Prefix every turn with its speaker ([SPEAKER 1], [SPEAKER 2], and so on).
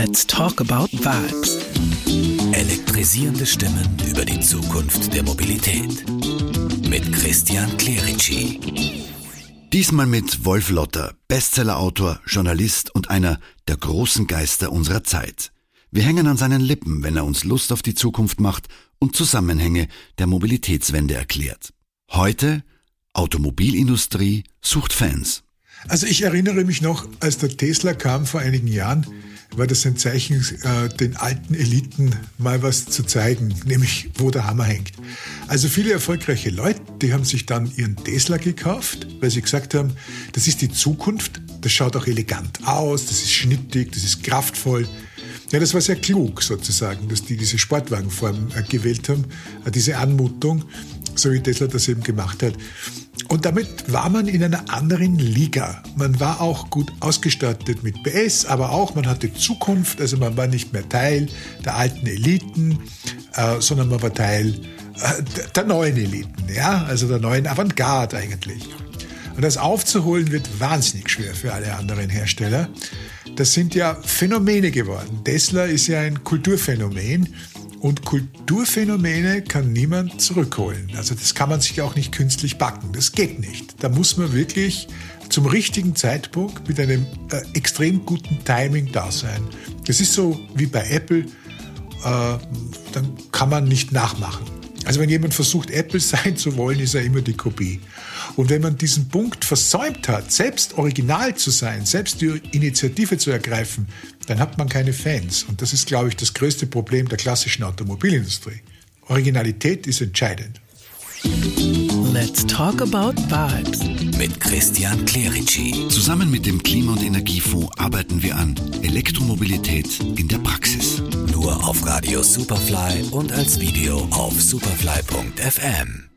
[SPEAKER 1] Let's talk about vibes.
[SPEAKER 2] Elektrisierende Stimmen über die Zukunft der Mobilität. Mit Christian Clerici.
[SPEAKER 3] Diesmal mit Wolf Lotter, Bestsellerautor, Journalist und einer der großen Geister unserer Zeit. Wir hängen an seinen Lippen, wenn er uns Lust auf die Zukunft macht und Zusammenhänge der Mobilitätswende erklärt. Heute Automobilindustrie sucht Fans.
[SPEAKER 4] Also ich erinnere mich noch, als der Tesla kam vor einigen Jahren, war das ein Zeichen, äh, den alten Eliten mal was zu zeigen, nämlich wo der Hammer hängt. Also viele erfolgreiche Leute, die haben sich dann ihren Tesla gekauft, weil sie gesagt haben, das ist die Zukunft, das schaut auch elegant aus, das ist schnittig, das ist kraftvoll. Ja, das war sehr klug sozusagen, dass die diese Sportwagenform äh, gewählt haben, äh, diese Anmutung, so wie Tesla das eben gemacht hat. Und damit war man in einer anderen Liga. Man war auch gut ausgestattet mit PS, aber auch man hatte Zukunft. Also man war nicht mehr Teil der alten Eliten, äh, sondern man war Teil äh, der neuen Eliten, ja, also der neuen Avantgarde eigentlich. Und das aufzuholen wird wahnsinnig schwer für alle anderen Hersteller. Das sind ja Phänomene geworden. Tesla ist ja ein Kulturphänomen und Kulturphänomene kann niemand zurückholen. Also das kann man sich auch nicht künstlich backen. Das geht nicht. Da muss man wirklich zum richtigen Zeitpunkt mit einem äh, extrem guten Timing da sein. Das ist so wie bei Apple. Äh, dann kann man nicht nachmachen. Also wenn jemand versucht, Apple sein zu wollen, ist er immer die Kopie. Und wenn man diesen Punkt versäumt hat, selbst original zu sein, selbst die Initiative zu ergreifen, dann hat man keine Fans. Und das ist, glaube ich, das größte Problem der klassischen Automobilindustrie. Originalität ist entscheidend.
[SPEAKER 1] Let's talk about vibes.
[SPEAKER 2] Mit Christian Clerici.
[SPEAKER 3] Zusammen mit dem Klima- und Energiefonds arbeiten wir an Elektromobilität in der Praxis.
[SPEAKER 2] Auf Radio Superfly und als Video auf superfly.fm.